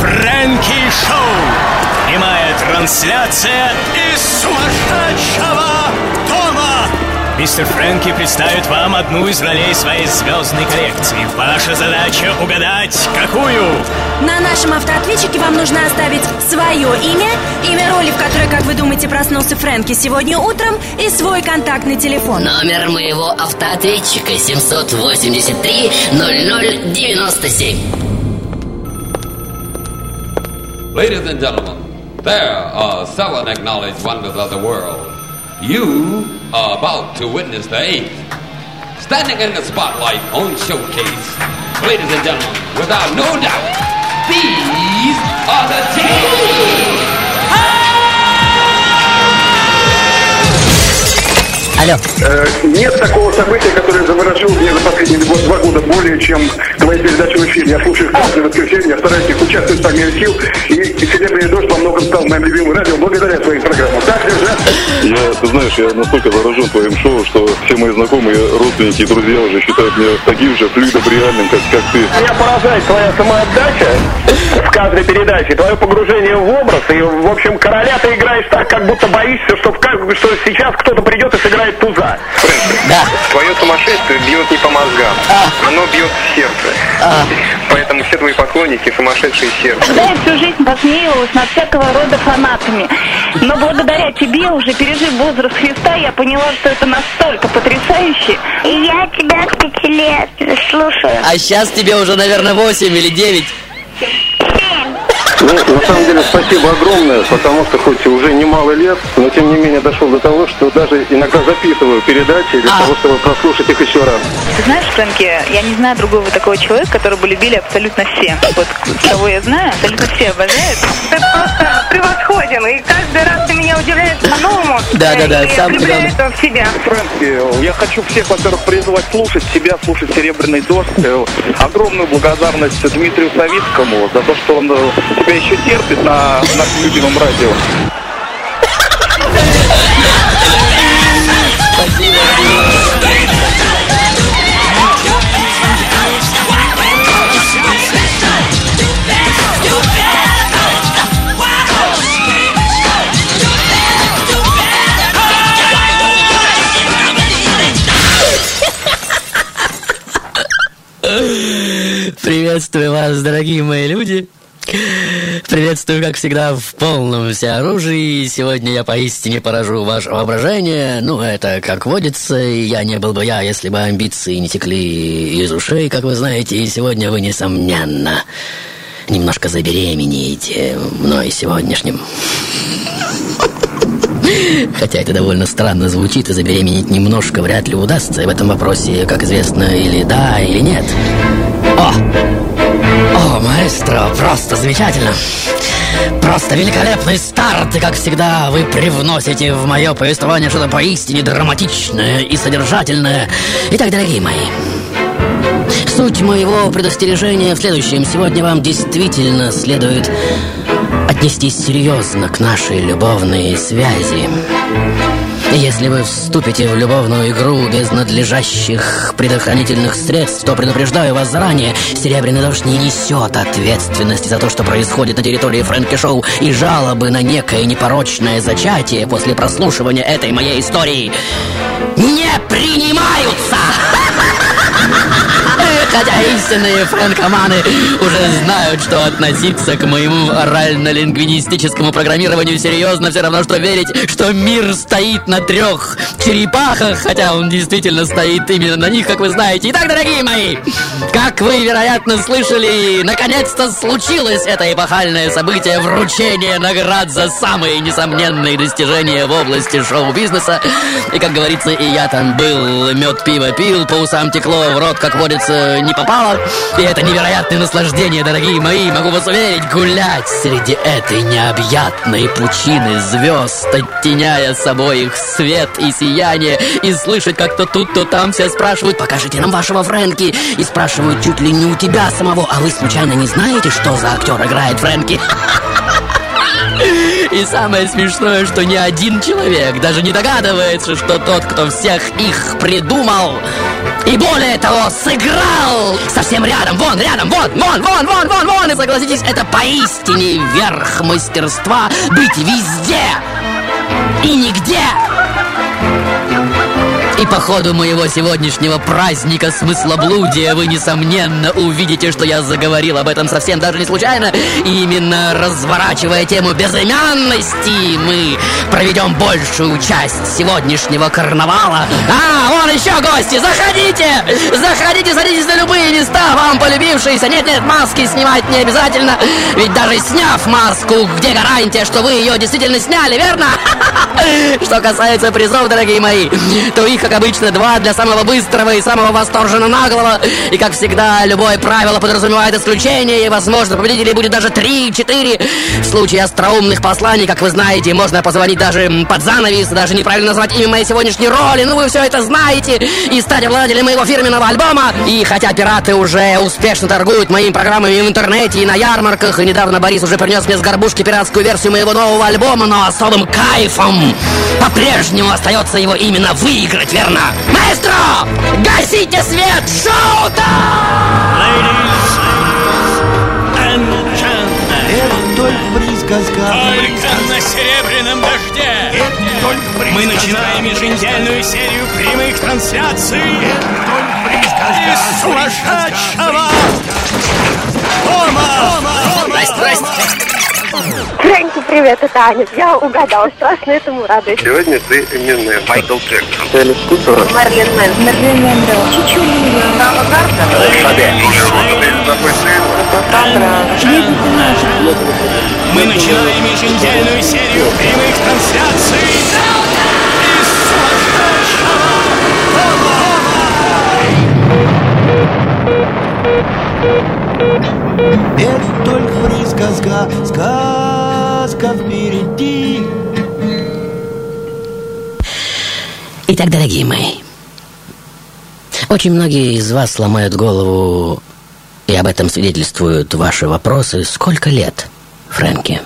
Фрэнки Шоу. Прямая трансляция из сумасшедшего дома. Мистер Фрэнки представит вам одну из ролей своей звездной коллекции. Ваша задача угадать, какую? На нашем автоответчике вам нужно оставить свое имя, имя роли, в которой, как вы думаете, проснулся Фрэнки сегодня утром, и свой контактный телефон. Номер моего автоответчика 783 0097. Ladies and gentlemen, there uh, are seven acknowledged wonders of the world. You are about to witness the eighth. Standing in the spotlight on showcase. Ladies and gentlemen, without no doubt, these are the teams. Алло, Э, Нет такого события, которое заморожило мне за последние два, два года более, чем твои передачи в эфире. Я слушаю их каждое воскресенье, я стараюсь их участвовать по мере сил, и, и «Серебряный дождь» во многом стал моим любимым радио благодаря своим программам. Так держать? Я, ты знаешь, я настолько заражен твоим шоу, что все мои знакомые, родственники и друзья уже считают меня таким же флюидобриальным, как, как ты. Меня поражает твоя самоотдача в каждой передаче, твое погружение в образ, и, в общем, короля ты играешь так, как будто боишься, что, в что сейчас кто-то придет и сыграет туза. да, Твое сумасшествие бьет не по мозгам, оно бьет в сердце. Поэтому все твои поклонники сумасшедшие сердце. Да, я всю жизнь посмеивалась над всякого рода фанатами. Но благодаря тебе, уже пережив возраст Христа, я поняла, что это настолько потрясающе. И я тебя с пяти лет слушаю. а сейчас тебе уже, наверное, 8 или 9. Ну, на самом деле, спасибо огромное, потому что хоть и уже немало лет, но тем не менее дошел до того, что даже иногда записываю передачи для А. того, чтобы прослушать их еще раз. Ты знаешь, Фрэнки, я не знаю другого такого человека, которого бы любили абсолютно все. Вот кого я знаю, абсолютно все обожают. Ты просто превосходен, и каждый раз ты меня удивляешь по-новому. Да-да-да, И сам влюбляешь главное. в себя. Фрэнки, я хочу всех, во-первых, призвать слушать себя, слушать «Серебряный дождь». Э, Огромную благодарность Дмитрию Савицкому за то, что он тебя еще терпит на нашем любимом радио. Приветствую вас, дорогие мои люди. Приветствую, как всегда, в полном всеоружии. Сегодня я поистине поражу ваше воображение. Ну, это как водится. Я не был бы я, если бы амбиции не текли из ушей, как вы знаете. И сегодня вы, несомненно, немножко забеременеете мной сегодняшним. Хотя это довольно странно звучит, и забеременеть немножко вряд ли удастся. В этом вопросе, как известно, или да, или нет. О! Маэстро, просто замечательно. Просто великолепный старт, и как всегда вы привносите в мое повествование что-то поистине драматичное и содержательное. Итак, дорогие мои, суть моего предостережения в следующем. Сегодня вам действительно следует отнестись серьезно к нашей любовной связи. Если вы вступите в любовную игру без надлежащих предохранительных средств, то предупреждаю вас заранее, Серебряный дождь не несет ответственности за то, что происходит на территории Фрэнки Шоу, и жалобы на некое непорочное зачатие после прослушивания этой моей истории не принимаются! Хотя истинные фрэнкоманы уже знают, что относиться к моему орально-лингвинистическому программированию серьезно все равно, что верить, что мир стоит на трех черепахах, хотя он действительно стоит именно на них, как вы знаете. Итак, дорогие мои, как вы, вероятно, слышали, наконец-то случилось это эпохальное событие вручение наград за самые несомненные достижения в области шоу-бизнеса. И, как говорится, и я там был, мед пиво пил, по усам текло, в рот, как водится, не попало. И это невероятное наслаждение, дорогие мои, могу вас уверить, гулять среди этой необъятной пучины звезд, оттеняя собой их свет и сияние, и слышать, как то тут, то там все спрашивают, покажите нам вашего Фрэнки, и спрашивают чуть ли не у тебя самого, а вы случайно не знаете, что за актер играет Фрэнки? И самое смешное, что ни один человек даже не догадывается, что тот, кто всех их придумал, и более того, сыграл совсем рядом, вон, рядом, вон, вон, вон, вон, вон, вон. И согласитесь, это поистине верх мастерства быть везде и нигде. И по ходу моего сегодняшнего праздника смыслоблудия вы, несомненно, увидите, что я заговорил об этом совсем даже не случайно. И именно разворачивая тему безымянности, мы проведем большую часть сегодняшнего карнавала. А, вон еще гости, заходите! Заходите, садитесь на любые места, вам полюбившиеся. Нет, нет, маски снимать не обязательно. Ведь даже сняв маску, где гарантия, что вы ее действительно сняли, верно? Что касается призов, дорогие мои, то их, как обычно, два для самого быстрого и самого восторженно наглого. И, как всегда, любое правило подразумевает исключение, и, возможно, победителей будет даже три-четыре. В случае остроумных посланий, как вы знаете, можно позвонить даже под занавес, даже неправильно назвать имя моей сегодняшней роли. Ну, вы все это знаете. И стать обладателем моего фирменного альбома. И хотя пираты уже успешно торгуют моими программами в интернете и на ярмарках, и недавно Борис уже принес мне с горбушки пиратскую версию моего нового альбома, но особым кайфом по-прежнему остается его именно выиграть, верно? Маэстро! Гасите свет! Это только присказка. Только на серебряном дожде мы начинаем еженедельную серию прямых трансляций из сумасшедшего дома. Здрасте, здрасте. Фрэнки, привет, это Аня. Я угадала, страшно этому радуюсь. Сегодня ты именная Майкл Джексон. Мерлин Мэн. Мерлин Монро. Чичулина. Мама Мы начинаем еженедельную серию прямых трансляций Это только присказка, сказка впереди. Итак, дорогие мои, очень многие из вас ломают голову, и об этом свидетельствуют ваши вопросы. Сколько лет, Фрэнки?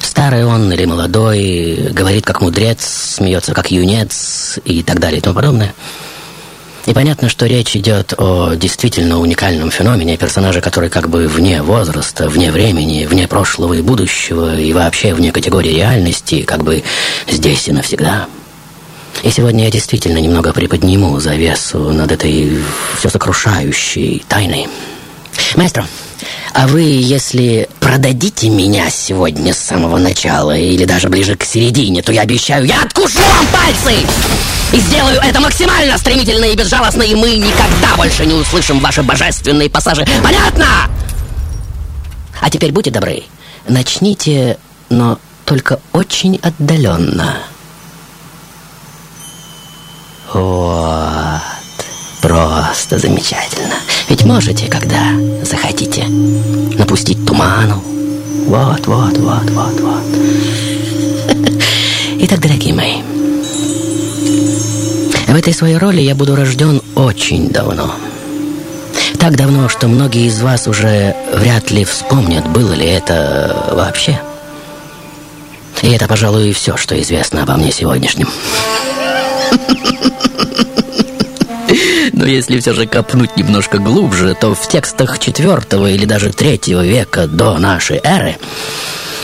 Старый он или молодой, говорит как мудрец, смеется как юнец и так далее и тому подобное. И понятно, что речь идет о действительно уникальном феномене, персонаже, который как бы вне возраста, вне времени, вне прошлого и будущего, и вообще вне категории реальности, как бы здесь и навсегда. И сегодня я действительно немного приподниму завесу над этой все сокрушающей тайной. Маэстро, а вы, если продадите меня сегодня с самого начала или даже ближе к середине, то я обещаю, я откушу вам пальцы! И сделаю это максимально стремительно и безжалостно, и мы никогда больше не услышим ваши божественные пассажи. Понятно? А теперь будьте добры, начните, но только очень отдаленно. Вот. Просто замечательно. Ведь можете, когда захотите, напустить туману. Вот, вот, вот, вот, вот. Итак, дорогие мои, в этой своей роли я буду рожден очень давно. Так давно, что многие из вас уже вряд ли вспомнят, было ли это вообще. И это, пожалуй, все, что известно обо мне сегодняшнем. Но если все же копнуть немножко глубже, то в текстах четвертого или даже третьего века до нашей эры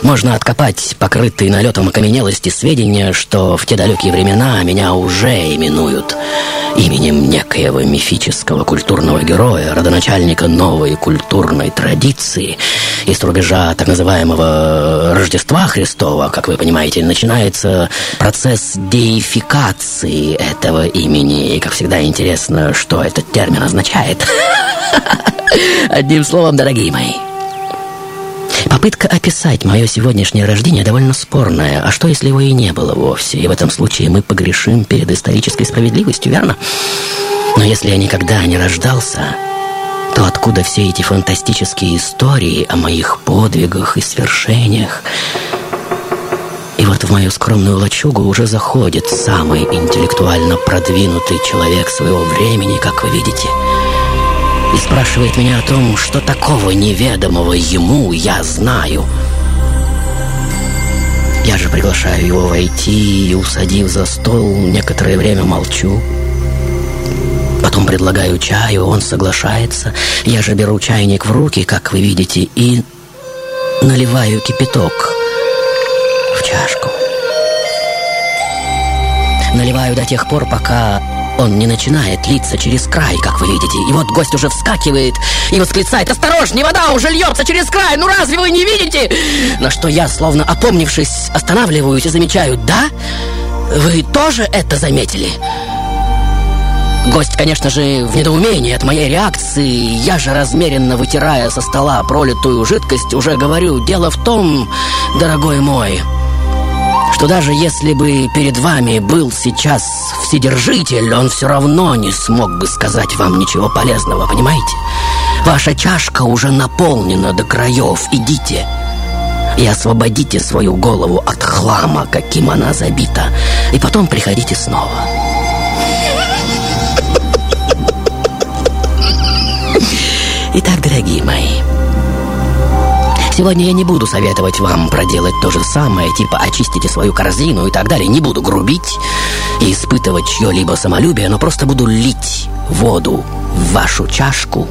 можно откопать покрытые налетом окаменелости сведения, что в те далекие времена меня уже именуют именем некоего мифического культурного героя, родоначальника новой культурной традиции. И с рубежа так называемого Рождества Христова, как вы понимаете, начинается процесс деификации этого имени. И, как всегда, интересно, что этот термин означает. Одним словом, дорогие мои, Попытка описать мое сегодняшнее рождение довольно спорная. А что, если его и не было вовсе? И в этом случае мы погрешим перед исторической справедливостью, верно? Но если я никогда не рождался, то откуда все эти фантастические истории о моих подвигах и свершениях? И вот в мою скромную лачугу уже заходит самый интеллектуально продвинутый человек своего времени, как вы видите, и спрашивает меня о том, что такого неведомого ему я знаю. Я же приглашаю его войти и, усадив за стол, некоторое время молчу. Потом предлагаю чаю, он соглашается. Я же беру чайник в руки, как вы видите, и наливаю кипяток в чашку. Наливаю до тех пор, пока он не начинает литься через край, как вы видите. И вот гость уже вскакивает и восклицает «Осторожнее, вода уже льется через край! Ну разве вы не видите?» На что я, словно опомнившись, останавливаюсь и замечаю «Да? Вы тоже это заметили?» Гость, конечно же, в недоумении от моей реакции. Я же, размеренно вытирая со стола пролитую жидкость, уже говорю «Дело в том, дорогой мой, что даже если бы перед вами был сейчас Вседержитель, он все равно не смог бы сказать вам ничего полезного, понимаете? Ваша чашка уже наполнена до краев. Идите и освободите свою голову от хлама, каким она забита, и потом приходите снова. Итак, дорогие мои, сегодня я не буду советовать вам проделать то же самое, типа очистите свою корзину и так далее. Не буду грубить и испытывать чье-либо самолюбие, но просто буду лить воду в вашу чашку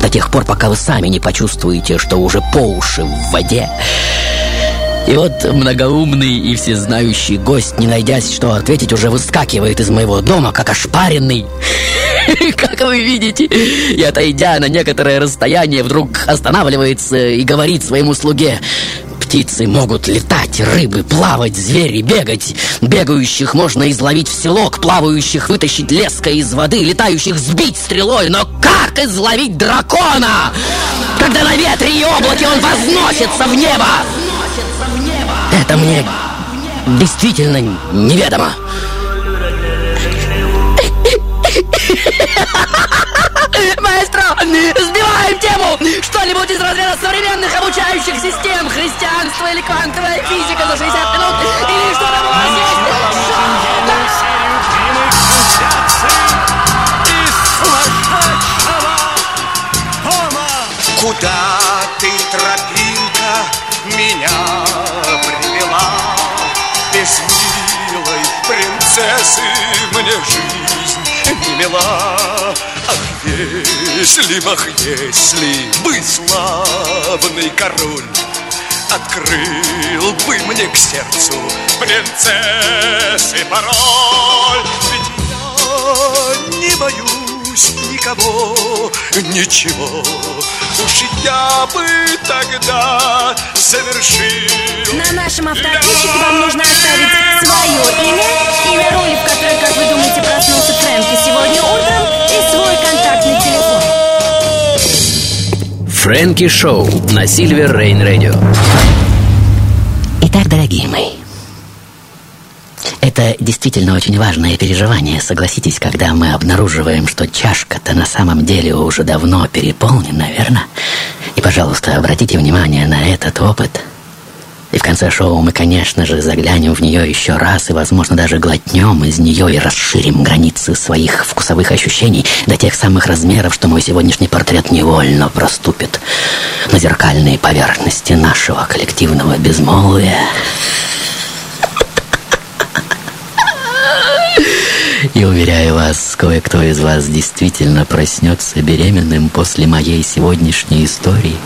до тех пор, пока вы сами не почувствуете, что уже по уши в воде. И вот многоумный и всезнающий гость, не найдясь, что ответить, уже выскакивает из моего дома, как ошпаренный. Как вы видите, и отойдя на некоторое расстояние, вдруг останавливается и говорит своему слуге Птицы могут летать, рыбы плавать, звери бегать. Бегающих можно изловить в селок, плавающих вытащить леской из воды, летающих сбить стрелой. Но как изловить дракона, когда на ветре и облаке он возносится в небо? Это мне действительно неведомо. Маэстро, сбиваем тему! Что-нибудь из разряда современных обучающих систем, христианство или квантовая физика за 60 минут, или что там у вас Куда принцессы мне жизнь не мила. Ах, если, ах, если бы славный король Открыл бы мне к сердцу принцессы пароль Ведь я не боюсь никого, ничего. Уж я бы тогда совершил. На нашем автоответчике вам нужно оставить свое имя, имя роли, в которой, как вы думаете, проснулся Фрэнки сегодня утром, и свой контактный телефон. Фрэнки Шоу на Сильвер Рейн Радио. Итак, дорогие мои, это действительно очень важное переживание, согласитесь, когда мы обнаруживаем, что чашка-то на самом деле уже давно переполнена, верно? И, пожалуйста, обратите внимание на этот опыт. И в конце шоу мы, конечно же, заглянем в нее еще раз и, возможно, даже глотнем из нее и расширим границы своих вкусовых ощущений до тех самых размеров, что мой сегодняшний портрет невольно проступит на зеркальные поверхности нашего коллективного безмолвия. И уверяю вас, кое-кто из вас действительно проснется беременным после моей сегодняшней истории.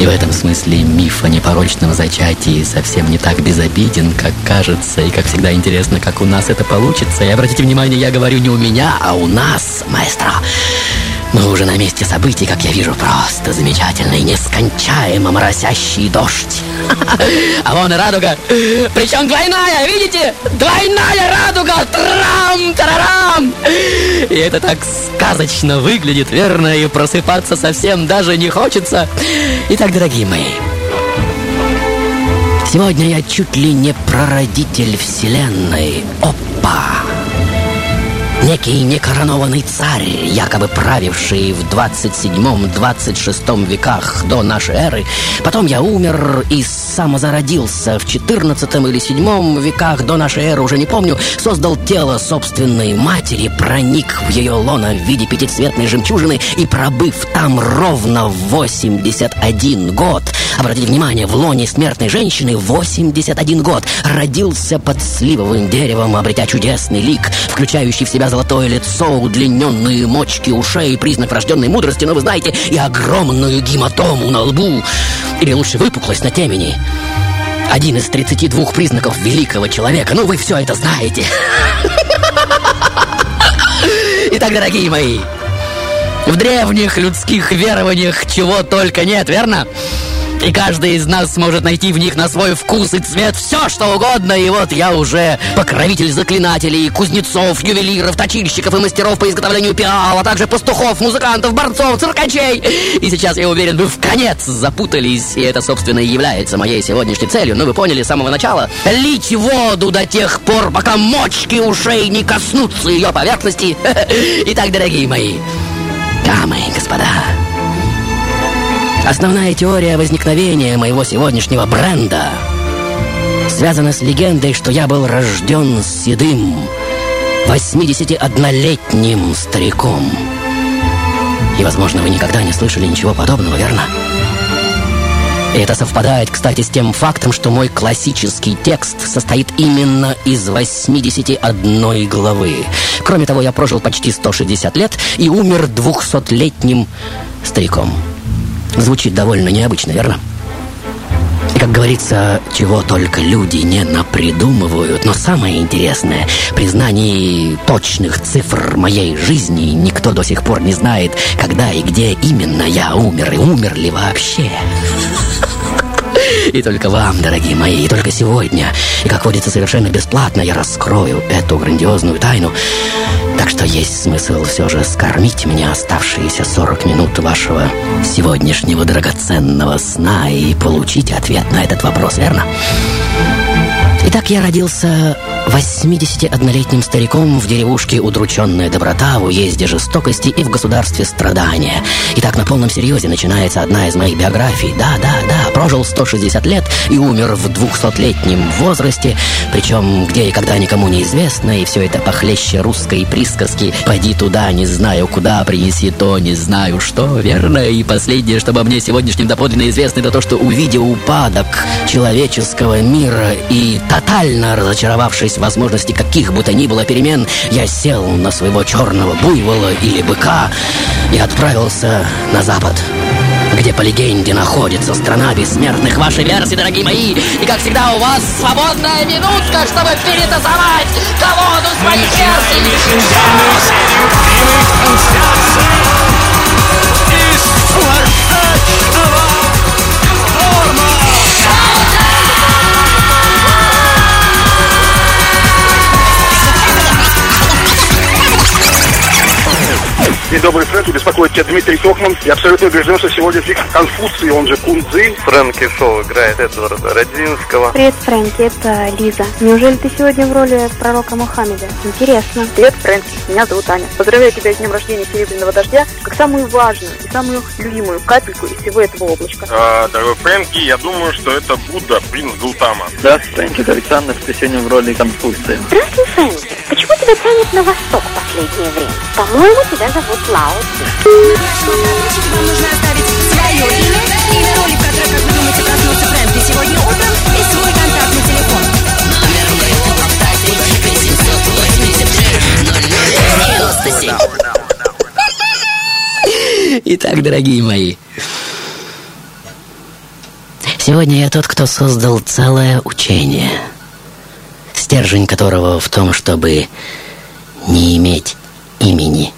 И в этом смысле миф о непорочном зачатии совсем не так безобиден, как кажется, и как всегда интересно, как у нас это получится. И обратите внимание, я говорю не у меня, а у нас, маэстро. Мы уже на месте событий, как я вижу, просто замечательный, нескончаемо моросящий дождь. А вон и радуга. Причем двойная, видите? Двойная радуга! Трам-тарарам! И это так сказочно выглядит, верно? И просыпаться совсем даже не хочется. Итак, дорогие мои, сегодня я чуть ли не прародитель вселенной. Опа! Некий некоронованный царь, якобы правивший в 27-26 веках до нашей эры. Потом я умер и самозародился в 14 или 7 веках до нашей эры, уже не помню, создал тело собственной матери, проник в ее лоно в виде пятицветной жемчужины и, пробыв там ровно 81 год, обратите внимание, в лоне смертной женщины 81 год, родился под сливовым деревом, обретя чудесный лик, включающий в себя золотое лицо, удлиненные мочки ушей, признак врожденной мудрости, но вы знаете, и огромную гематому на лбу, или лучше выпуклость на темени. Один из 32 признаков великого человека. Ну, вы все это знаете. Итак, дорогие мои, в древних людских верованиях чего только нет, верно? И каждый из нас сможет найти в них на свой вкус и цвет все, что угодно. И вот я уже покровитель заклинателей, кузнецов, ювелиров, точильщиков и мастеров по изготовлению пиал, а также пастухов, музыкантов, борцов, циркачей. И сейчас, я уверен, вы в конец запутались. И это, собственно, и является моей сегодняшней целью. Ну, вы поняли с самого начала. Лить воду до тех пор, пока мочки ушей не коснутся ее поверхности. Итак, дорогие мои, дамы и господа, Основная теория возникновения моего сегодняшнего бренда связана с легендой, что я был рожден седым, 81-летним стариком. И, возможно, вы никогда не слышали ничего подобного, верно? И это совпадает, кстати, с тем фактом, что мой классический текст состоит именно из 81 главы. Кроме того, я прожил почти 160 лет и умер 200-летним стариком. Звучит довольно необычно, верно? И, как говорится, чего только люди не напридумывают. Но самое интересное, при знании точных цифр моей жизни никто до сих пор не знает, когда и где именно я умер и умер ли вообще. И только вам, дорогие мои, и только сегодня, и, как водится, совершенно бесплатно я раскрою эту грандиозную тайну. Так что есть смысл все же скормить мне оставшиеся 40 минут вашего сегодняшнего драгоценного сна и получить ответ на этот вопрос, верно? Итак, я родился 81-летним стариком в деревушке удрученная доброта, в уезде жестокости и в государстве страдания. Итак, на полном серьезе начинается одна из моих биографий. Да, да, да, прожил 160 лет и умер в 200-летнем возрасте, причем где и когда никому не известно, и все это похлеще русской присказки «Пойди туда, не знаю куда, принеси то, не знаю что», верно? И последнее, что обо мне сегодняшнем доподлинно известно, это то, что увидев упадок человеческого мира и тотально разочаровавшись в возможности каких бы то ни было перемен, я сел на своего черного буйвола или быка и отправился на запад где по легенде находится страна бессмертных. Ваши версии, дорогие мои. И, как всегда, у вас свободная минутка, чтобы перетасовать колоду своих версий. День добрый, Фрэнк, беспокоит тебя Дмитрий Токман. Я абсолютно убежден, что сегодня фиг Конфуций, он же Кунцзы. Фрэнки Шоу играет Эдварда Родзинского. Привет, Фрэнки, это Лиза. Неужели ты сегодня в роли пророка Мухаммеда? Интересно. Привет, Фрэнки, меня зовут Аня. Поздравляю тебя с днем рождения Серебряного Дождя, как самую важную и самую любимую капельку из всего этого облачка. А, дорогой Фрэнки, я думаю, что это Будда, принц Гултама. Здравствуй, Фрэнки, это Александр, ты сегодня в роли Конфуция. Здравствуй, Фрэнки. Почему тебя тянет на восток в последнее время? По-моему, тебя зовут Лао. Итак, дорогие мои, сегодня я тот, кто создал целое учение, стержень которого в том, чтобы не иметь имени.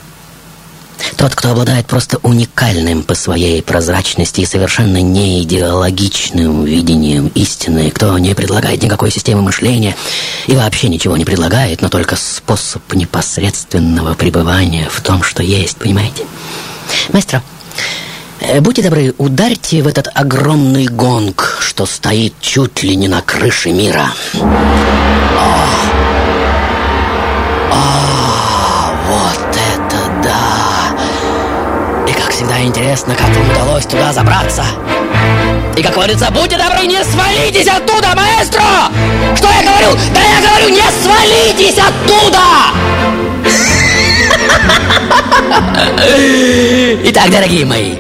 Тот, кто обладает просто уникальным по своей прозрачности и совершенно не идеологичным видением истины, кто не предлагает никакой системы мышления и вообще ничего не предлагает, но только способ непосредственного пребывания в том, что есть, понимаете? Маэстро, э, Э, будьте добры, ударьте в этот огромный гонг, что стоит чуть ли не на крыше мира. О! О, вот это да! И как всегда интересно, как им удалось туда забраться. И как говорится, будьте добры, не свалитесь оттуда, маэстро! Что я говорю? Да я говорю, не свалитесь оттуда! Итак, дорогие мои,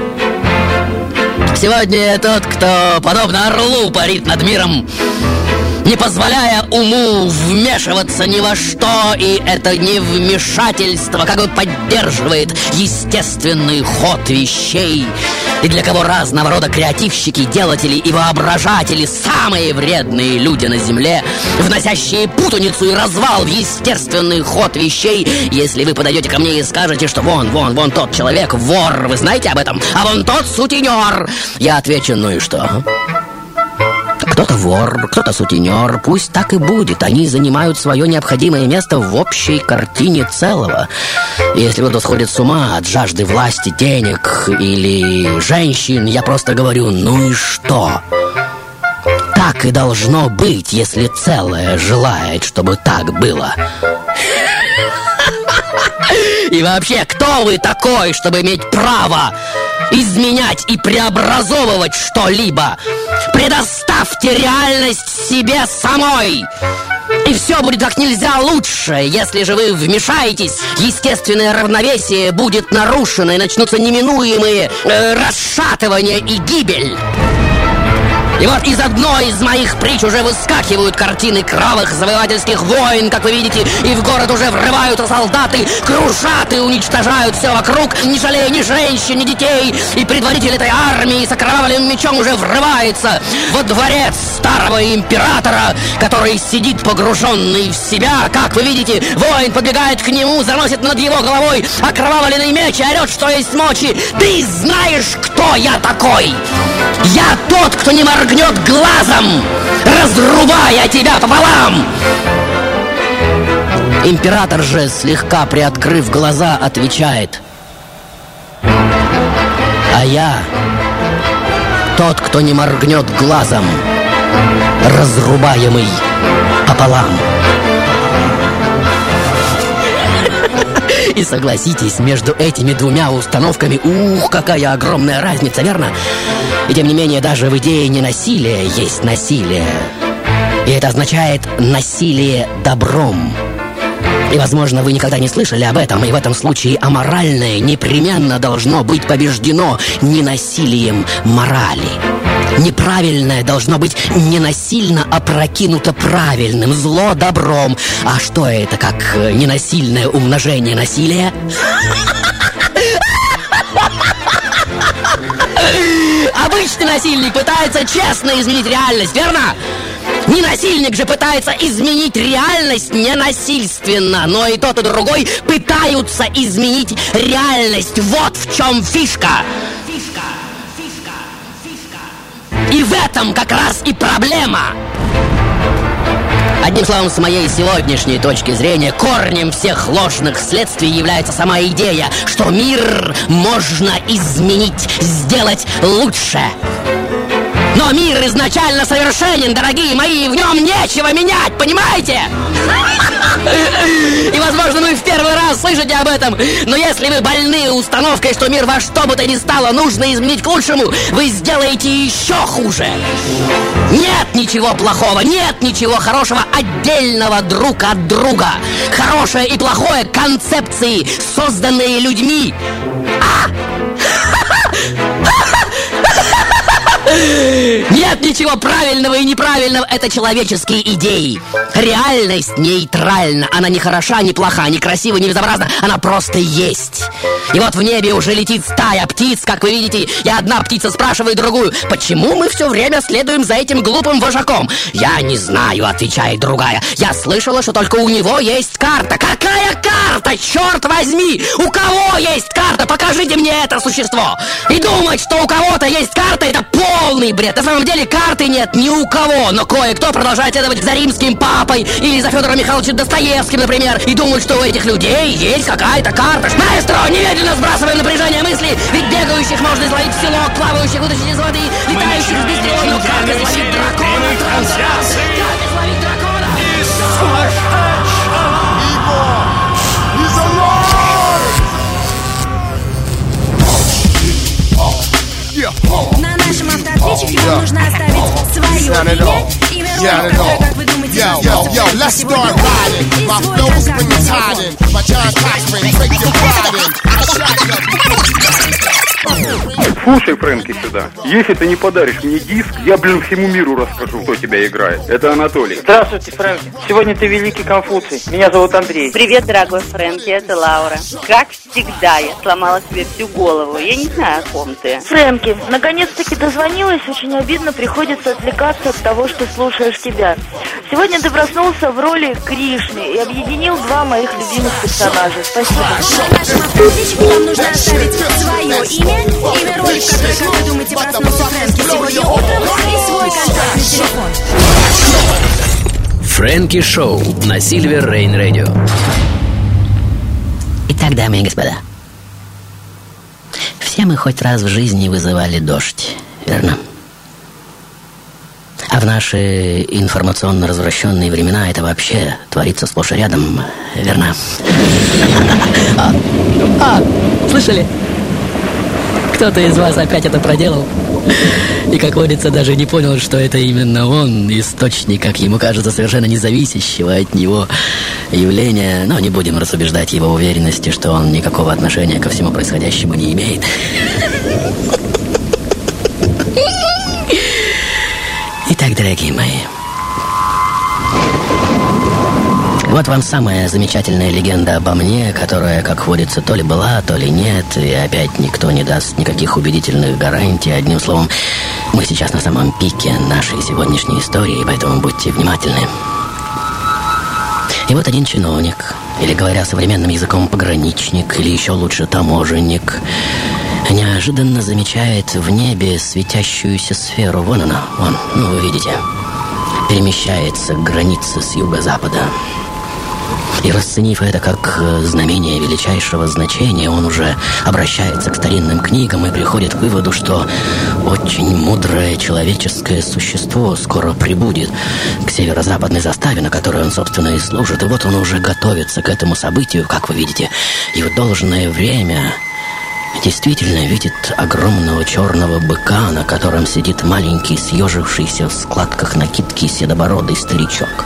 сегодня тот, кто, подобно орлу, парит над миром, не позволяя уму вмешиваться ни во что, и это не вмешательство как бы поддерживает естественный ход вещей. И для кого разного рода креативщики, делатели и воображатели самые вредные люди на земле, вносящие путаницу и развал в естественный ход вещей, если вы подойдете ко мне и скажете, что вон, вон, вон тот человек вор, вы знаете об этом, а вон тот сутенер, я отвечу, ну и что? Кто-то вор, кто-то сутенер, пусть так и будет. Они занимают свое необходимое место в общей картине целого. Если кто-то сходит с ума от жажды власти, денег или женщин, я просто говорю, ну и что? Так и должно быть, если целое желает, чтобы так было. И вообще, кто вы такой, чтобы иметь право изменять и преобразовывать что-либо? Предоставьте реальность себе самой! И все будет как нельзя лучше. Если же вы вмешаетесь, естественное равновесие будет нарушено и начнутся неминуемые э, расшатывания и гибель. И вот из одной из моих притч уже выскакивают картины кровых завоевательских войн, как вы видите, и в город уже врываются солдаты, крушат и уничтожают все вокруг, не жалея ни женщин, ни детей, и предводитель этой армии с окровавленным мечом уже врывается во дворец старого императора, который сидит погруженный в себя, как вы видите, воин подбегает к нему, заносит над его головой окровавленный меч и орет, что есть мочи. Ты знаешь, кто я такой? Я тот, кто не моргнет глазом, разрубая тебя пополам. Император же, слегка приоткрыв глаза, отвечает. А я тот, кто не моргнет глазом, разрубаемый пополам. И согласитесь, между этими двумя установками, ух, какая огромная разница, верно? И тем не менее, даже в идее ненасилия есть насилие. И это означает насилие добром. И, возможно, вы никогда не слышали об этом, и в этом случае аморальное непременно должно быть побеждено ненасилием морали. Неправильное должно быть ненасильно опрокинуто правильным, зло добром. А что это, как ненасильное умножение насилия? Обычный насильник пытается честно изменить реальность, верно? Ненасильник же пытается изменить реальность ненасильственно, но и тот, и другой пытаются изменить реальность. Вот в чем фишка. И в этом как раз и проблема. Одним словом, с моей сегодняшней точки зрения, корнем всех ложных следствий является сама идея, что мир можно изменить, сделать лучше. Но мир изначально совершенен, дорогие мои, в нем нечего менять, понимаете? И, возможно, вы в первый раз слышите об этом, но если вы больны установкой, что мир во что бы то ни стало нужно изменить к лучшему, вы сделаете еще хуже. Нет ничего плохого, нет ничего хорошего отдельного друг от друга. Хорошее и плохое концепции, созданные людьми. А! Нет ничего правильного и неправильного, это человеческие идеи. Реальность нейтральна, она не хороша, не плоха, не красива, не безобразна, она просто есть. И вот в небе уже летит стая птиц, как вы видите, и одна птица спрашивает другую, почему мы все время следуем за этим глупым вожаком? Я не знаю, отвечает другая. Я слышала, что только у него есть карта. Какая карта, черт возьми? У кого есть карта? Покажите мне это существо. И думать, что у кого-то есть карта, это полный бред. На самом деле карты нет ни у кого, но кое-кто продолжает следовать за римским папой или за Федором Михайловичем Достоевским, например, и думают, что у этих людей есть какая-то карта. Маэстро, немедленно сбрасываем напряжение мысли, ведь бегающих можно изловить в селок, плавающих вытащить из воды, летающих с быстрее, как изловить дракона, трансляции, Yeah, at all. All. Yo, yo, yo, let's start riding. My flow's bring the tide in. My John Cochran, take your ride in. I'll up. Слушай, Фрэнки, сюда. Если ты не подаришь мне диск, я, блин, всему миру расскажу, кто тебя играет. Это Анатолий. Здравствуйте, Фрэнки. Сегодня ты великий Конфуций. Меня зовут Андрей. Привет, дорогой Фрэнки, это Лаура. Как всегда, я сломала себе всю голову. Я не знаю, о ком ты. Фрэнки, наконец-таки дозвонилась. Очень обидно, приходится отвлекаться от того, что слушаешь тебя. Сегодня ты проснулся в роли Кришны и объединил два моих любимых персонажа. Спасибо. На нашем автоответчике вам нужно оставить свое имя, имя роли, в которой, как вы думаете, проснулся Фрэнки сегодня утром, и свой контактный телефон. Фрэнки Шоу на Сильвер Рейн Радио. Итак, дамы и господа, все мы хоть раз в жизни вызывали дождь, верно? А в наши информационно развращенные времена это вообще творится сплошь и рядом, верно? А, а, слышали? Кто-то из вас опять это проделал. И, как водится, даже не понял, что это именно он, источник, как ему кажется, совершенно независящего от него явления. Но не будем разубеждать его уверенности, что он никакого отношения ко всему происходящему не имеет. Итак, дорогие мои, вот вам самая замечательная легенда обо мне, которая, как водится, то ли была, то ли нет, и опять никто не даст никаких убедительных гарантий. Одним словом, мы сейчас на самом пике нашей сегодняшней истории, поэтому будьте внимательны. И вот один чиновник, или говоря современным языком пограничник, или еще лучше таможенник, неожиданно замечает в небе светящуюся сферу. Вон она, вон, ну вы видите. Перемещается к границе с юго-запада. И расценив это как э, знамение величайшего значения, он уже обращается к старинным книгам и приходит к выводу, что очень мудрое человеческое существо скоро прибудет к северо-западной заставе, на которой он, собственно, и служит. И вот он уже готовится к этому событию, как вы видите, и в должное время действительно видит огромного черного быка, на котором сидит маленький, съежившийся в складках накидки седобородый старичок.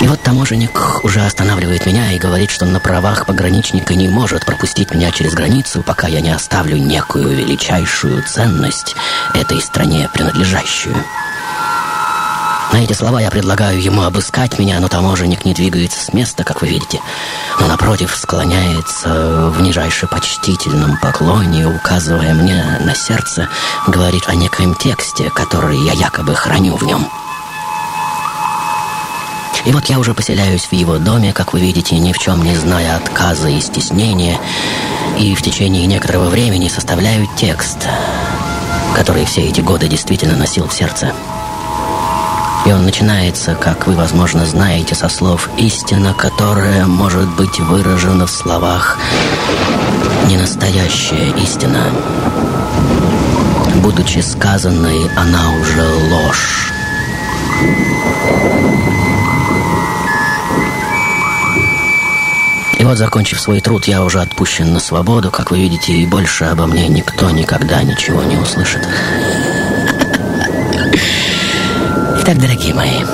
И вот таможенник уже останавливает меня и говорит, что на правах пограничника не может пропустить меня через границу, пока я не оставлю некую величайшую ценность этой стране принадлежащую. На эти слова я предлагаю ему обыскать меня, но таможенник не двигается с места, как вы видите, но напротив склоняется в нижайше почтительном поклоне, указывая мне на сердце, говорит о некоем тексте, который я якобы храню в нем. И вот я уже поселяюсь в его доме, как вы видите, ни в чем не зная отказа и стеснения, и в течение некоторого времени составляю текст, который все эти годы действительно носил в сердце. И он начинается, как вы, возможно, знаете, со слов «истина, которая может быть выражена в словах не настоящая истина». Будучи сказанной, она уже ложь. И вот, закончив свой труд, я уже отпущен на свободу, как вы видите, и больше обо мне никто никогда ничего не услышит. Итак, дорогие мои,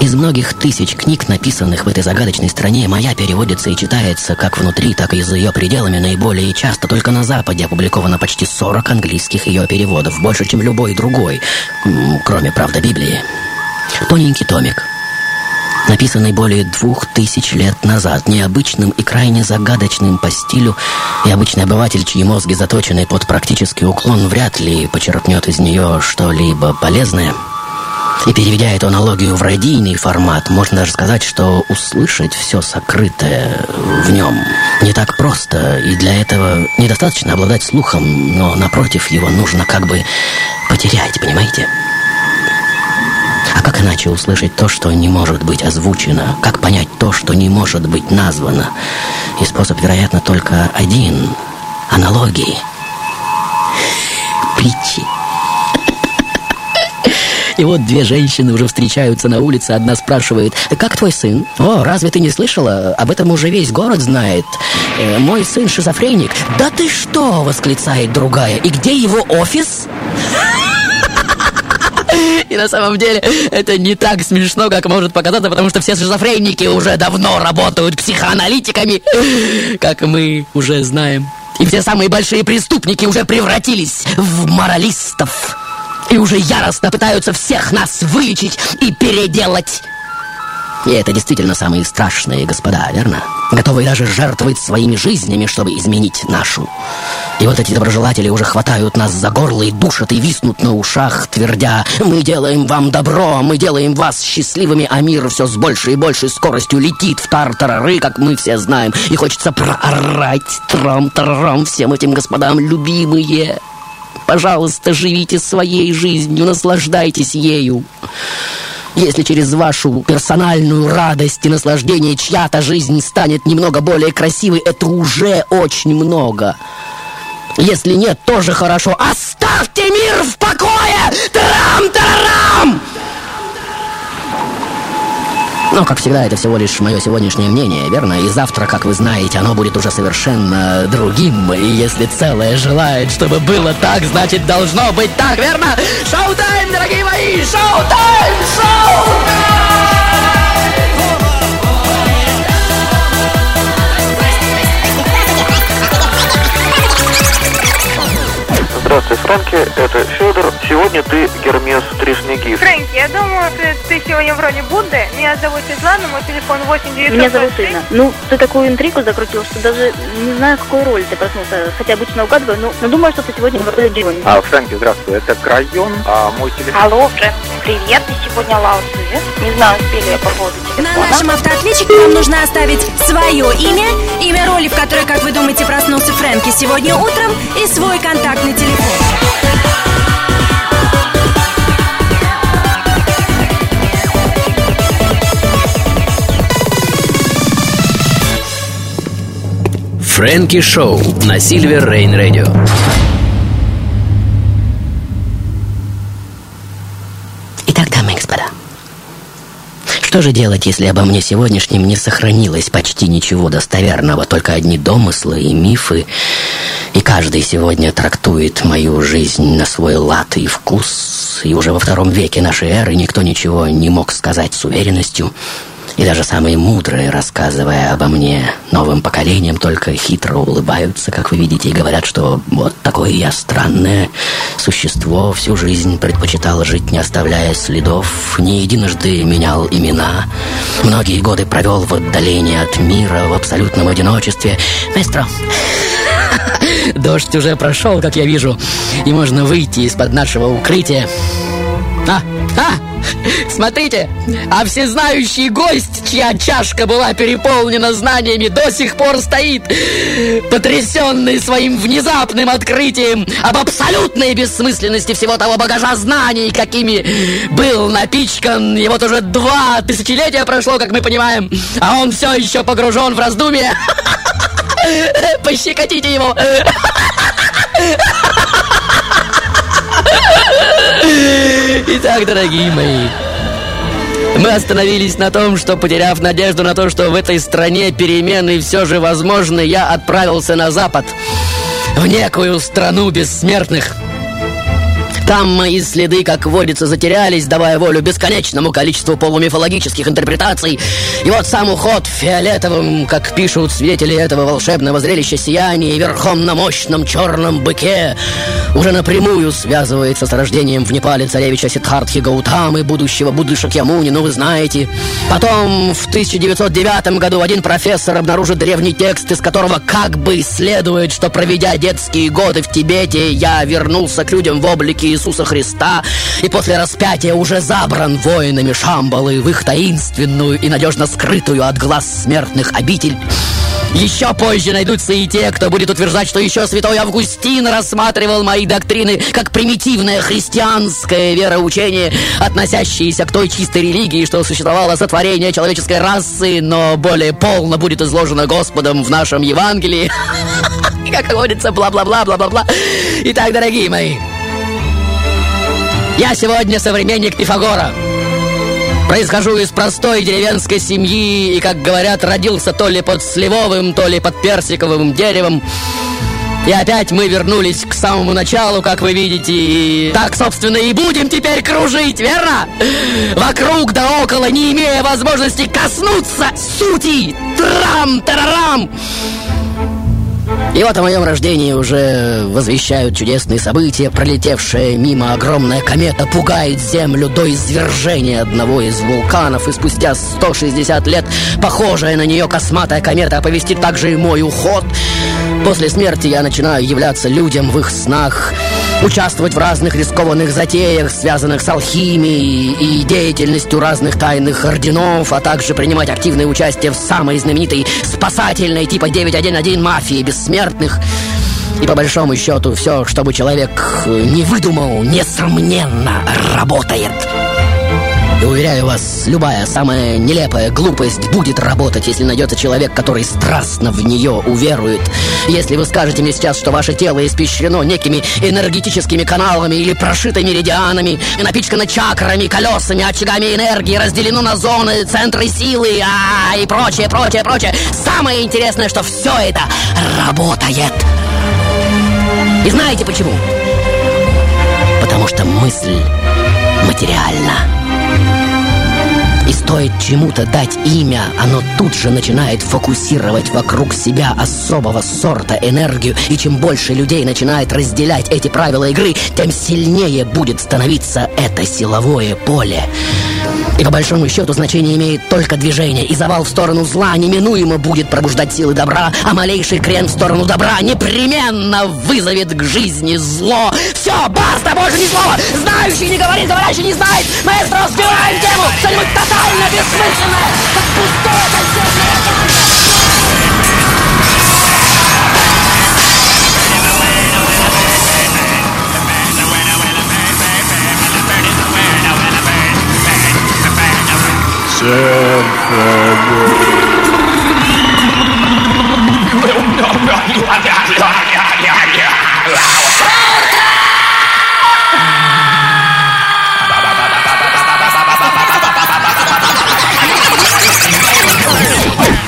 из многих тысяч книг, написанных в этой загадочной стране, моя переводится и читается как внутри, так и за ее пределами наиболее часто. Только на Западе опубликовано почти 40 английских ее переводов, больше, чем любой другой, кроме, правда, Библии. Тоненький томик, написанный более двух тысяч лет назад, необычным и крайне загадочным по стилю, и обычный обыватель, чьи мозги заточены под практический уклон, вряд ли почерпнет из нее что-либо полезное. И переведя эту аналогию в радийный формат, можно даже сказать, что услышать все сокрытое в нем не так просто, и для этого недостаточно обладать слухом, но напротив его нужно как бы потерять, понимаете? Иначе услышать то, что не может быть озвучено? Как понять то, что не может быть названо? И способ, вероятно, только один — аналогии. Притчи. И вот две женщины уже встречаются на улице. Одна спрашивает, как твой сын? О, разве ты не слышала? Об этом уже весь город знает. «Э, мой сын шизофреник. Да ты что? Восклицает другая. И где его офис? И на самом деле это не так смешно, как может показаться, потому что все шизофреники уже давно работают психоаналитиками, как мы уже знаем. И все самые большие преступники уже превратились в моралистов. И уже яростно пытаются всех нас вылечить и переделать. И это действительно самые страшные господа, верно? Готовые даже жертвовать своими жизнями, чтобы изменить нашу. И вот эти доброжелатели уже хватают нас за горло и душат и виснут на ушах, твердя «Мы делаем вам добро, мы делаем вас счастливыми, а мир все с большей и большей скоростью летит в тар-тарары, как мы все знаем». И хочется проорать трам-тарарам всем этим господам, любимые. Пожалуйста, живите своей жизнью, наслаждайтесь ею. Если через вашу персональную радость и наслаждение чья-то жизнь станет немного более красивой, это уже очень много. Если нет, тоже хорошо. Оставьте мир в покое! Тарам-тарарам! Но, как всегда, это всего лишь мое сегодняшнее мнение, верно? И завтра, как вы знаете, оно будет уже совершенно другим. И если целое желает, чтобы было так, значит, должно быть так, верно? Шоу-тайм, дорогие мои! Шоу-тайм! Здравствуй, Фрэнки, это Федор. Сегодня ты Гермес Тришнигив. Фрэнки, я думаю, ты, ты сегодня в роли Будды. Меня зовут Светлана, мой телефон 8 Меня зовут Инна. Ну, ты такую интригу закрутил, что даже не знаю, какую роль ты проснулся. Хотя обычно угадываю, но, но думаю, что ты сегодня в роли Джонни. А, Фрэнки, здравствуй, это Крайон, а мой телефон... Алло, Фрэнки, привет, ты сегодня Лаус Не знаю, успели я по поводу На телефона. нашем автоответчике вам нужно оставить свое имя, имя роли, в которой, как вы думаете, проснулся Фрэнки сегодня утром, и свой контактный телефон. Фрэнки Шоу на Сильвер Рейн Радио. Итак, дамы и господа, что же делать, если обо мне сегодняшнем не сохранилось почти ничего достоверного, только одни домыслы и мифы, и каждый сегодня трактует мою жизнь на свой лад и вкус, и уже во втором веке нашей эры никто ничего не мог сказать с уверенностью, и даже самые мудрые, рассказывая обо мне новым поколениям, только хитро улыбаются, как вы видите, и говорят, что вот такое я странное существо, всю жизнь предпочитал жить, не оставляя следов, не единожды менял имена, многие годы провел в отдалении от мира, в абсолютном одиночестве. Маэстро, дождь уже прошел, как я вижу, и можно выйти из-под нашего укрытия. А, а, смотрите, а всезнающий гость, чья чашка была переполнена знаниями, до сих пор стоит, потрясенный своим внезапным открытием об абсолютной бессмысленности всего того багажа знаний, какими был напичкан, и вот уже два тысячелетия прошло, как мы понимаем, а он все еще погружен в раздумье. Пощекотите его. Итак, дорогие мои, мы остановились на том, что, потеряв надежду на то, что в этой стране перемены все же возможны, я отправился на запад, в некую страну бессмертных. Там мои следы, как водится, затерялись, давая волю бесконечному количеству полумифологических интерпретаций. И вот сам уход фиолетовым, как пишут свидетели этого волшебного зрелища сияния, верхом на мощном черном быке, уже напрямую связывается с рождением в Непале царевича Сиддхартхи Гаутамы, будущего Будды Шакьямуни, ну вы знаете. Потом в 1909 году один профессор обнаружит древний текст, из которого как бы следует, что проведя детские годы в Тибете, я вернулся к людям в облике Иисуса Христа и после распятия уже забран воинами Шамбалы в их таинственную и надежно скрытую от глаз смертных обитель. Еще позже найдутся и те, кто будет утверждать, что еще святой Августин рассматривал мои доктрины как примитивное христианское вероучение, относящееся к той чистой религии, что существовало сотворение человеческой расы, но более полно будет изложено Господом в нашем Евангелии. Как говорится, бла-бла-бла, бла-бла-бла. Итак, дорогие мои, Я сегодня современник Пифагора. Происхожу из простой деревенской семьи и, как говорят, родился то ли под сливовым, то ли под персиковым деревом. И опять мы вернулись к самому началу, как вы видите, и так, собственно, и будем теперь кружить, верно? Вокруг да около, не имея возможности коснуться сути. Трам-тарарам! И вот о моем рождении уже возвещают чудесные события. Пролетевшая мимо огромная комета пугает Землю до извержения одного из вулканов. И спустя 160 лет похожая на нее косматая комета оповестит также и мой уход. После смерти я начинаю являться людям в их снах участвовать в разных рискованных затеях, связанных с алхимией и деятельностью разных тайных орденов, а также принимать активное участие в самой знаменитой спасательной типа 911 мафии бессмертных. И по большому счету все, чтобы человек не выдумал, несомненно, работает. Уверяю вас, любая самая нелепая глупость будет работать, если найдется человек, который страстно в нее уверует. Если вы скажете мне сейчас, что ваше тело испещрено некими энергетическими каналами или прошито меридианами, и напичкано чакрами, колесами, очагами энергии, разделено на зоны, центры силы, а и прочее, прочее, прочее. Самое интересное, что все это работает. И знаете почему? Потому что мысль материальна. Стоит чему-то дать имя, оно тут же начинает фокусировать вокруг себя особого сорта энергию. И чем больше людей начинает разделять эти правила игры, тем сильнее будет становиться это силовое поле. И по большому счету значение имеет только движение, и завал в сторону зла неминуемо будет пробуждать силы добра, а малейший крен в сторону добра непременно вызовет к жизни зло. Все, баста, больше ни слова! Знающий не говорит, говорящий не знает! Маэстро, разбиваем тему! Что-нибудь тотально бессмысленное, как пустое концертное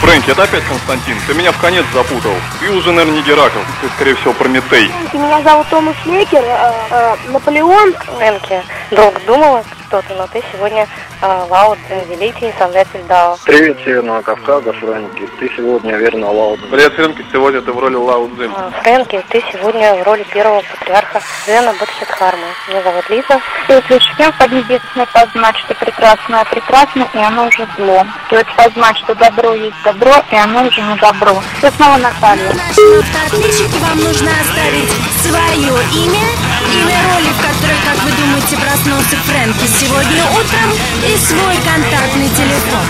Фрэнки, это опять Константин. Ты меня в конец запутал. Ты уже, наверное, не Геракл. Ты, скорее всего, Прометей. Меня зовут Томас Лекер, э, э, Наполеон. Фрэнки, друг, думала что-то, но ты сегодня э, Лао-Цзы, великий создатель Дао. Привет, Северного Кавказа, Фрэнки. Ты сегодня верно Лао Дань. Привет, Фрэнки. Сегодня ты в роли Лао Цзы. Э, Фрэнки, ты сегодня в роли первого патриарха Дзена Бодхидхармы. Меня зовут Лиза. Стоит лишь всем в Поднебесной познать, что прекрасное прекрасно, и оно уже зло. Стоит познать, что добро есть добро, и оно уже не добро. Это снова Наталья. Автоответчики вам нужно оставить свое имя, имя роли, в которой, как вы думаете, проснулся Фрэнки сегодня утром, и свой контактный телефон.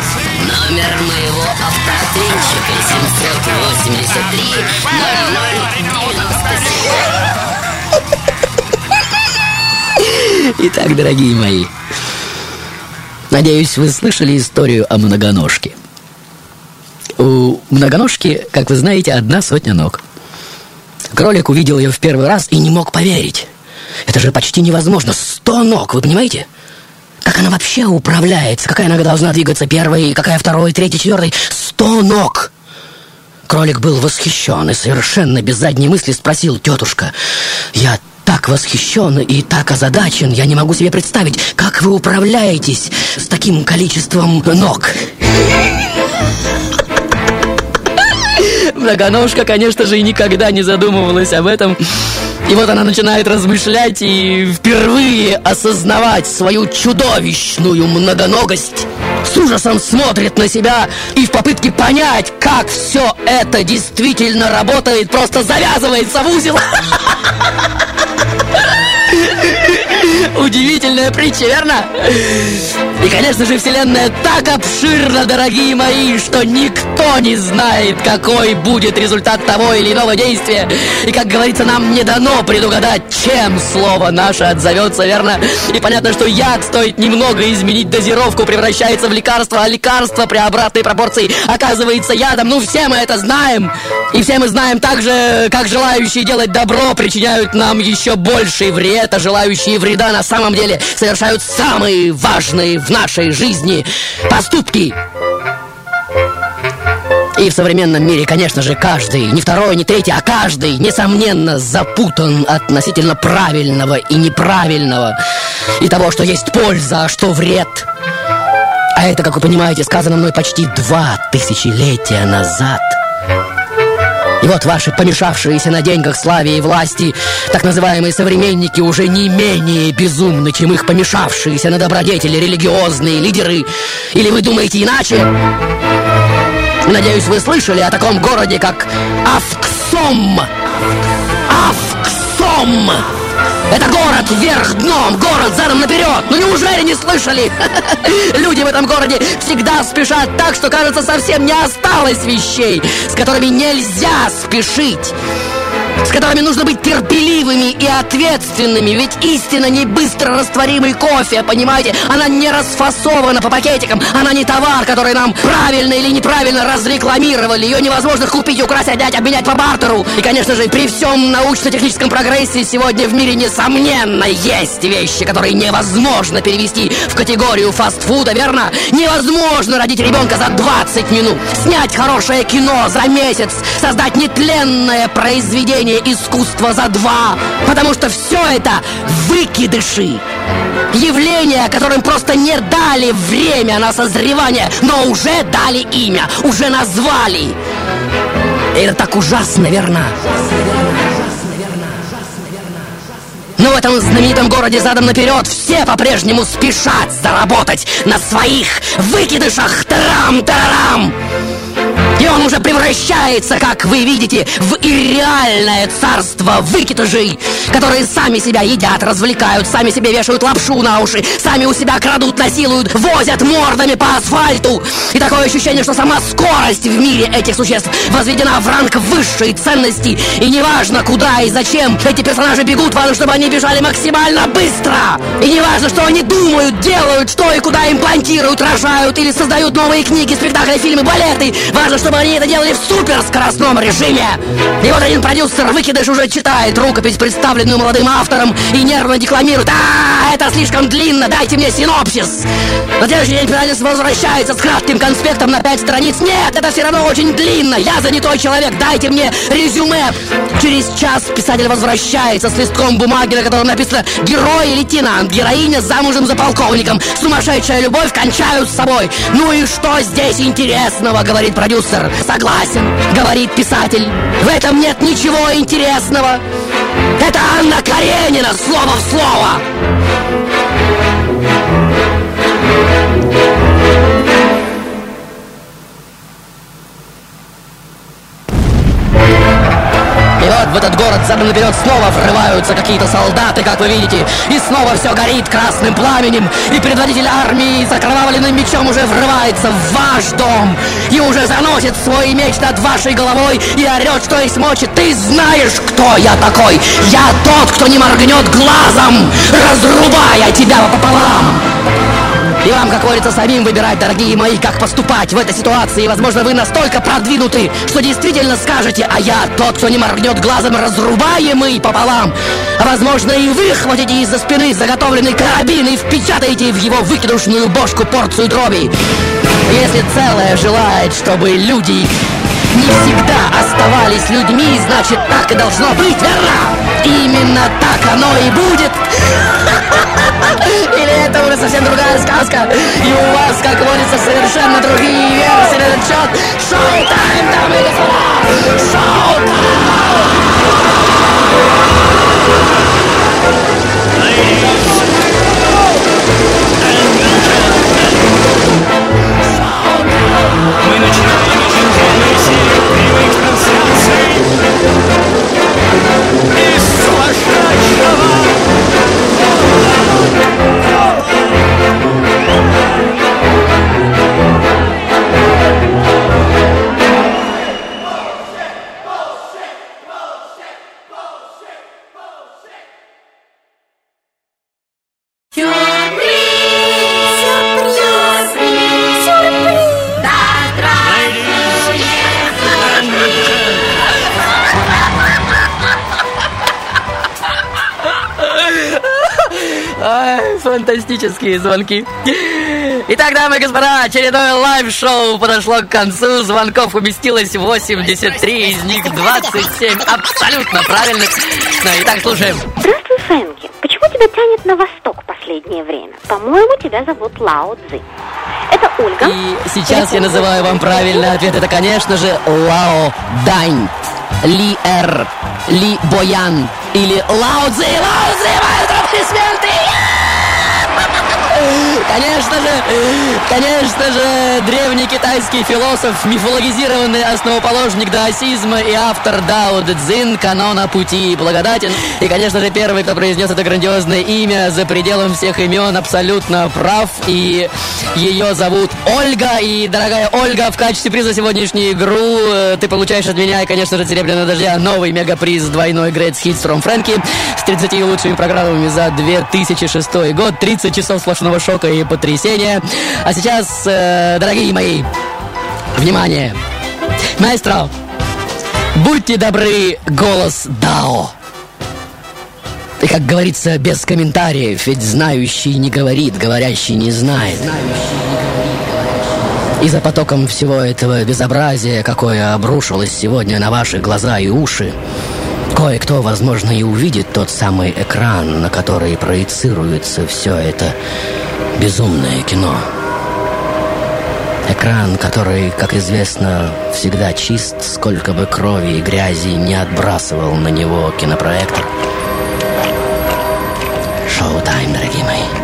Номер моего автоответчика 783 Итак, дорогие мои, надеюсь, вы слышали историю о многоножке. У многоножки, как вы знаете, одна сотня ног. Кролик увидел ее в первый раз и не мог поверить. Это же почти невозможно. Сто ног, вы понимаете? Как она вообще управляется? Какая нога должна двигаться первой, какая второй, третьей, четвертой? Сто ног! Кролик был восхищен и совершенно без задней мысли спросил тетушка, «Я так восхищен и так озадачен, я не могу себе представить, как вы управляетесь с таким количеством ног?» Многоножка, конечно же, и никогда не задумывалась об этом. И вот она начинает размышлять и впервые осознавать свою чудовищную многоногость. С ужасом смотрит на себя и в попытке понять, как все это действительно работает, просто завязывается в узел. Удивительное известная притча, верно? И, конечно же, Вселенная так обширна, дорогие мои, что никто не знает, какой будет результат того или иного действия. И, как говорится, нам не дано предугадать, чем слово наше отзовется, верно? И понятно, что яд стоит немного изменить дозировку, превращается в лекарство, а лекарство при обратной пропорции оказывается ядом. Ну, все мы это знаем. И все мы знаем также, как желающие делать добро причиняют нам еще больший вред, а желающие вреда на самом деле совершают самые важные в нашей жизни поступки. И в современном мире, конечно же, каждый, не второй, не третий, а каждый, несомненно, запутан относительно правильного и неправильного. И того, что есть польза, а что вред. А это, как вы понимаете, сказано мной почти два тысячелетия назад. И вот ваши помешавшиеся на деньгах, славе и власти так называемые современники уже не менее безумны, чем их помешавшиеся на добродетели религиозные лидеры. Или вы думаете иначе? Надеюсь, вы слышали о таком городе, как Авксом. Авксом! Это город вверх дном, город задом наперед. Ну неужели не слышали? Люди в этом городе всегда спешат так, что кажется совсем не осталось вещей, с которыми нельзя спешить с которыми нужно быть терпеливыми и ответственными. Ведь истина не быстро растворимый кофе, понимаете? Она не расфасована по пакетикам. Она не товар, который нам правильно или неправильно разрекламировали. Ее невозможно купить, украсть, отдать, обменять по бартеру. И, конечно же, при всем научно-техническом прогрессе сегодня в мире, несомненно, есть вещи, которые невозможно перевести в категорию фастфуда, верно? Невозможно родить ребенка за 20 минут, снять хорошее кино за месяц, создать нетленное произведение произведение искусства за два, потому что все это выкидыши. Явления, которым просто не дали время на созревание, но уже дали имя, уже назвали. И это так ужасно, верно? Но в этом знаменитом городе задом наперед все по-прежнему спешат заработать на своих выкидышах. Тарам-тарам! И он уже превращается, как вы видите, в ирреальное царство выкидышей, которые сами себя едят, развлекают, сами себе вешают лапшу на уши, сами у себя крадут, насилуют, возят мордами по асфальту. И такое ощущение, что сама скорость в мире этих существ возведена в ранг высшей ценности. И неважно, куда и зачем эти персонажи бегут, важно, чтобы они бежали максимально быстро. И неважно, что они думают, делают, что и куда имплантируют, рожают или создают новые книги, спектакли, фильмы, балеты. Важно, чтобы они это делали в суперскоростном режиме. И вот один продюсер выкидыш уже читает рукопись, представленную молодым автором, и нервно декламирует. А, это слишком длинно, дайте мне синопсис. На следующий день пианист возвращается с кратким конспектом на пять страниц. Нет, это все равно очень длинно. Я занятой человек, дайте мне резюме. Через час писатель возвращается с листком бумаги, на котором написано «Герой и лейтенант, героиня замужем за полковником, сумасшедшая любовь кончают с собой». Ну и что здесь интересного, говорит продюсер. Согласен, говорит писатель. В этом нет ничего интересного. Это Анна Каренина, слово в слово. Этот город задом наперед снова врываются какие-то солдаты, как вы видите. И снова все горит красным пламенем. И предводитель армии с окровавленным мечом уже врывается в ваш дом. И уже заносит свой меч над вашей головой и орет, что есть мочи. Ты знаешь, кто я такой? Я тот, кто не моргнет глазом, разрубая тебя пополам. И вам, как говорится, самим выбирать, дорогие мои, как поступать в этой ситуации. И, возможно, вы настолько продвинуты, что действительно скажете, а я тот, кто не моргнет глазом, разрубаемый пополам. А, возможно, и вы хватите из-за спины заготовленный карабин и впечатаете в его выкидушную бошку порцию дроби. Если целое желает, чтобы люди не всегда оставались людьми, значит, так и должно быть, верно? Именно так оно и будет. Это уже совсем другая сказка? И у вас, как водится, совершенно другие версии на этот счет. Шоу-тайм, дамы и господа! Мы начинаем фантастические звонки. Итак, дамы и господа, очередное live-шоу подошло к концу. Звонков уместилось 83, из них 27 абсолютно правильных. Ну, итак, слушаем. Здравствуй, Фрэнки. Почему тебя тянет на восток в последнее время? По-моему, тебя зовут Лао Цзы. Это Ольга. И сейчас я называю вам правильный ответ. Это, конечно же, Лао Дань. Ли Эр, Ли Боян или Лао Цзи, Лао Цзи, аплодисменты! Конечно же, конечно же, древний китайский философ, мифологизированный основоположник даосизма и автор Дао Дэ Цзин, канона пути благодатен. И, конечно же, первый, кто произнес это грандиозное имя за пределом всех имен, абсолютно прав. И ее зовут Ольга. И, дорогая Ольга, в качестве приза сегодняшнюю игру э, ты получаешь от меня и, конечно же, Серебряного дождя новый мегаприз двойной Great Hits from Frankie с 30 лучшими программами за 2006 год, 30 часов сплошного шока и потрясения. А сейчас, э, дорогие мои, внимание! Маэстро, будьте добры, голос Дао. И, как говорится, без комментариев, ведь знающий не говорит, говорящий не знает. И за потоком всего этого безобразия, какое обрушилось сегодня на ваши глаза и уши, кое-кто, возможно, и увидит тот самый экран, на который проецируется все это безумное кино. Экран, который, как известно, всегда чист, сколько бы крови и грязи не отбрасывал на него кинопроектор. Шоу-тайм, дорогие мои.